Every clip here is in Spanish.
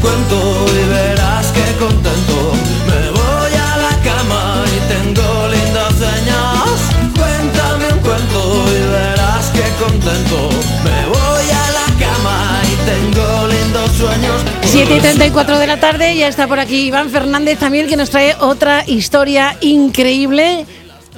cuento y verás que contento. Me voy a la cama y tengo lindos sueños. Cuéntame un cuento y verás que contento. Me voy a la cama y tengo lindos sueños. 7 y 34 de la tarde, ya está por aquí Iván Fernández también que nos trae otra historia increíble.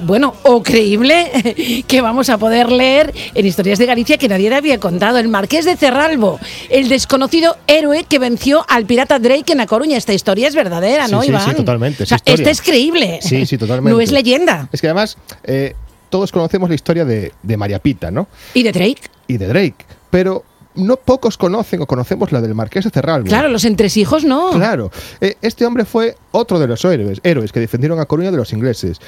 Bueno, o creíble, que vamos a poder leer en Historias de Galicia que nadie le había contado. El Marqués de Cerralbo, el desconocido héroe que venció al pirata Drake en La Coruña. Esta historia es verdadera, ¿no, Sí, sí, Iván? sí, totalmente, es O sea, esta es creíble. Sí, sí, totalmente. No es leyenda. Es que además eh, todos conocemos la historia de, de María Pita, ¿no? ¿Y de Drake? Y de Drake, pero no pocos conocen o conocemos la del Marqués de Cerralbo. Claro, los entresijos no. Claro. Eh, este hombre fue otro de los héroes, héroes que defendieron a Coruña de los ingleses.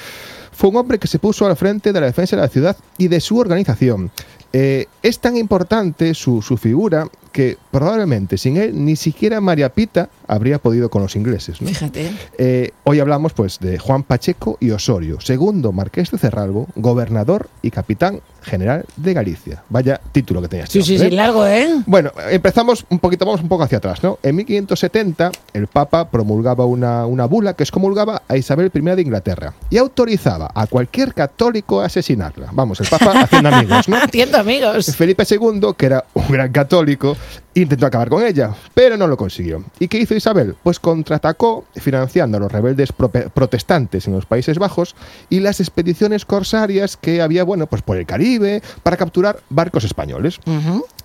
Fue un hombre que se puso al frente de la defensa de la ciudad y de su organización. Eh, es tan importante su, su figura que probablemente sin él ni siquiera María Pita habría podido con los ingleses. ¿no? Fíjate. Eh, hoy hablamos pues de Juan Pacheco y Osorio, segundo marqués de Cerralbo, gobernador y capitán general de Galicia. Vaya título que tenía este Sí, sí, sí, ¿eh? largo, ¿eh? Bueno, empezamos un poquito, vamos un poco hacia atrás, ¿no? En 1570 el Papa promulgaba una, una bula que excomulgaba a Isabel I de Inglaterra y autorizaba a cualquier católico a asesinarla. Vamos, el Papa haciendo amigos, ¿no? Entiendo, amigos. Felipe II, que era un gran católico, intentó acabar con ella, pero no lo consiguió. ¿Y qué hizo Isabel? Pues contraatacó financiando a los rebeldes protestantes en los Países Bajos y las expediciones corsarias que había, bueno, pues por el Caribe para capturar barcos españoles.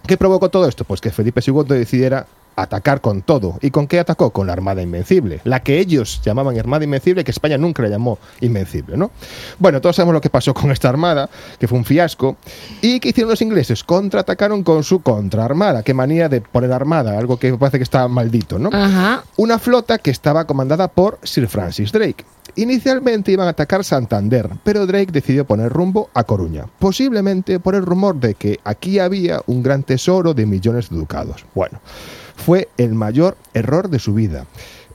¿Qué provocó todo esto? Pues que Felipe II decidiera atacar con todo. ¿Y con qué atacó? Con la Armada Invencible. La que ellos llamaban Armada Invencible, que España nunca la llamó Invencible, ¿no? Bueno, todos sabemos lo que pasó con esta armada, que fue un fiasco. ¿Y qué hicieron los ingleses? Contraatacaron con su contraarmada. Qué manía de poner armada, algo que parece que está maldito, ¿no? Ajá. Una flota que estaba comandada por Sir Francis Drake. Inicialmente iban a atacar Santander, pero Drake decidió poner rumbo a Coruña, posiblemente por el rumor de que aquí había un gran tesoro de millones de ducados. Bueno, fue el mayor error de su vida.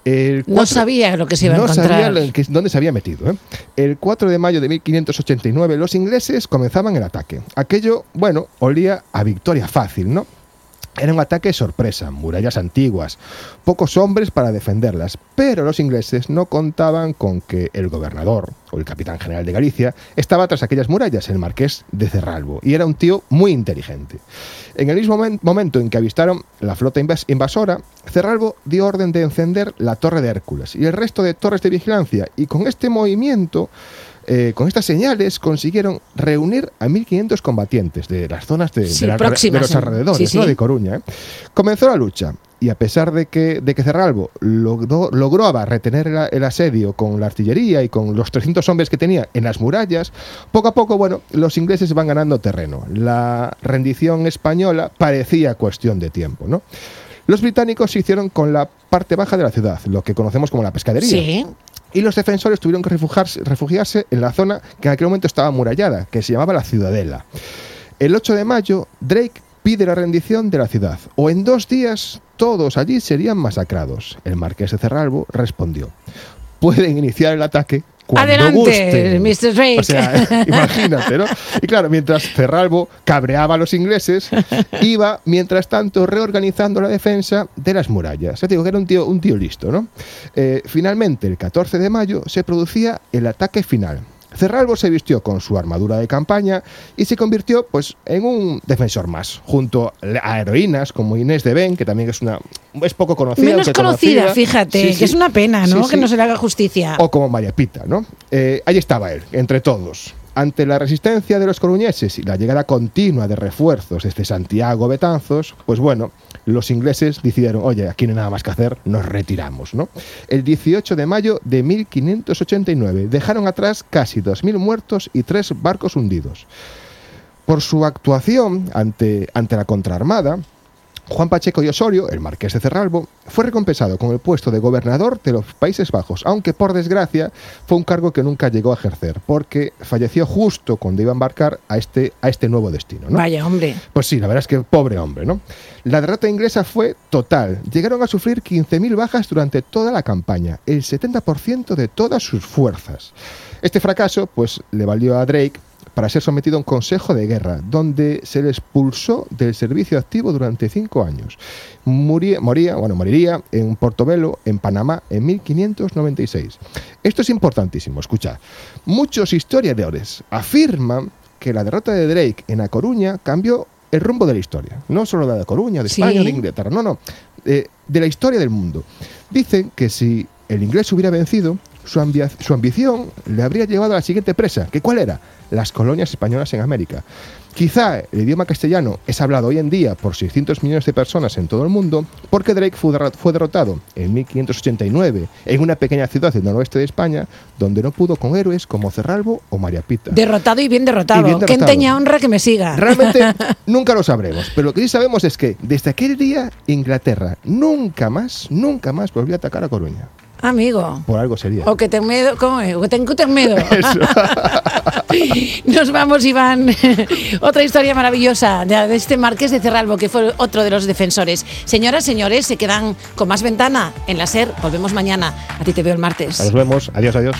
El No sabía lo que se iba a no encontrar. sabía lo que- dónde se había metido. ¿eh? El 4 de mayo de 1589 los ingleses comenzaban el ataque. Aquello, bueno, olía a victoria fácil, ¿no? Era un ataque sorpresa, murallas antiguas, pocos hombres para defenderlas, pero los ingleses no contaban con que el gobernador o el capitán general de Galicia estaba tras aquellas murallas, el marqués de Cerralbo, y era un tío muy inteligente. En el mismo momen- momento en que avistaron la flota invas- invasora, Cerralbo dio orden de encender la Torre de Hércules y el resto de torres de vigilancia, y con este movimiento eh, con estas señales consiguieron reunir a 1.500 combatientes de las zonas de, Sí, de la- de los alrededores sí, ¿no? de Coruña. ¿eh? Comenzó la lucha y a pesar de que, de que Cerralbo logró, logró retener el, el asedio con la artillería y con los 300 hombres que tenía en las murallas, poco a poco, bueno, los ingleses van ganando terreno. La rendición española parecía cuestión de tiempo, ¿no? Los británicos se hicieron con la parte baja de la ciudad, lo que conocemos como la pescadería Sí. Y los defensores tuvieron que refugiarse, en la zona que en aquel momento estaba amurallada, que se llamaba la Ciudadela. El 8 de mayo, Drake pide la rendición de la ciudad, o en dos días todos allí serían masacrados. El marqués de Cerralbo respondió, pueden iniciar el ataque cuando Adelante, gusten". Mr. Drake. O sea, imagínate, ¿no? Y claro, mientras Cerralbo cabreaba a los ingleses, iba, mientras tanto, reorganizando la defensa de las murallas. Te digo que era un tío, un tío listo, ¿no? Eh, finalmente, el 14 de mayo, se producía el ataque final. Cerralbo se vistió con su armadura de campaña y se convirtió pues en un defensor más, junto a heroínas como Inés de Ben, que también es una es poco conocida. Menos conocida, fíjate, Sí, que es una pena, ¿no? Sí, Que no se le haga justicia. O como María Pita, ¿no? Eh, ahí estaba él, entre todos. Ante la resistencia de los coruñeses y la llegada continua de refuerzos desde Santiago Betanzos, pues bueno, los ingleses decidieron, oye, aquí no hay nada más que hacer, nos retiramos, ¿no? El 18 de mayo de 1589 dejaron atrás casi 2.000 muertos y tres barcos hundidos. Por su actuación ante, ante la contraarmada, Juan Pacheco y Osorio, el marqués de Cerralbo, fue recompensado con el puesto de gobernador de los Países Bajos, aunque por desgracia fue un cargo que nunca llegó a ejercer, porque falleció justo cuando iba a embarcar a este, a este nuevo destino. ¿no? Vaya, hombre. Pues sí, la verdad es que pobre hombre, ¿no? La derrota inglesa fue total. Llegaron a sufrir 15.000 bajas durante toda la campaña, el 70% de todas sus fuerzas. Este fracaso, pues, le valió a Drake para ser sometido a un consejo de guerra, donde se le expulsó del servicio activo durante cinco años. Muría, moría, bueno, moriría en Portobelo, en Panamá, en 1596. Esto es importantísimo, escucha. Muchos historiadores afirman que la derrota de Drake en A Coruña cambió el rumbo de la historia. No solo de La Coruña, de Sí. España, de Inglaterra, no, no. eh, de la historia del mundo. Dicen que si el inglés hubiera vencido, su, ambición le habría llevado a la siguiente presa, que cuál era? Las colonias españolas en América. Quizá el idioma castellano es hablado hoy en día por 600 millones de personas en todo el mundo, porque Drake fue, derro- fue derrotado en 1589 en una pequeña ciudad del noroeste de España, donde no pudo con héroes como Cerralbo o María Pita. Derrotado y bien derrotado. Y bien honra que me siga. Realmente nunca lo sabremos, pero lo que sí sabemos es que desde aquel día Inglaterra nunca más, nunca más volvió a atacar a Coruña. Amigo. Por algo sería. O que ten miedo, ¿cómo es? O que ten ten miedo. Eso. Nos vamos, Iván. Otra historia maravillosa de de este Marqués de Cerralbo, que fue otro de los defensores. Señoras, señores, se quedan con más ventana en la SER. Volvemos mañana. A ti te veo el martes. Nos vemos. Adiós, adiós.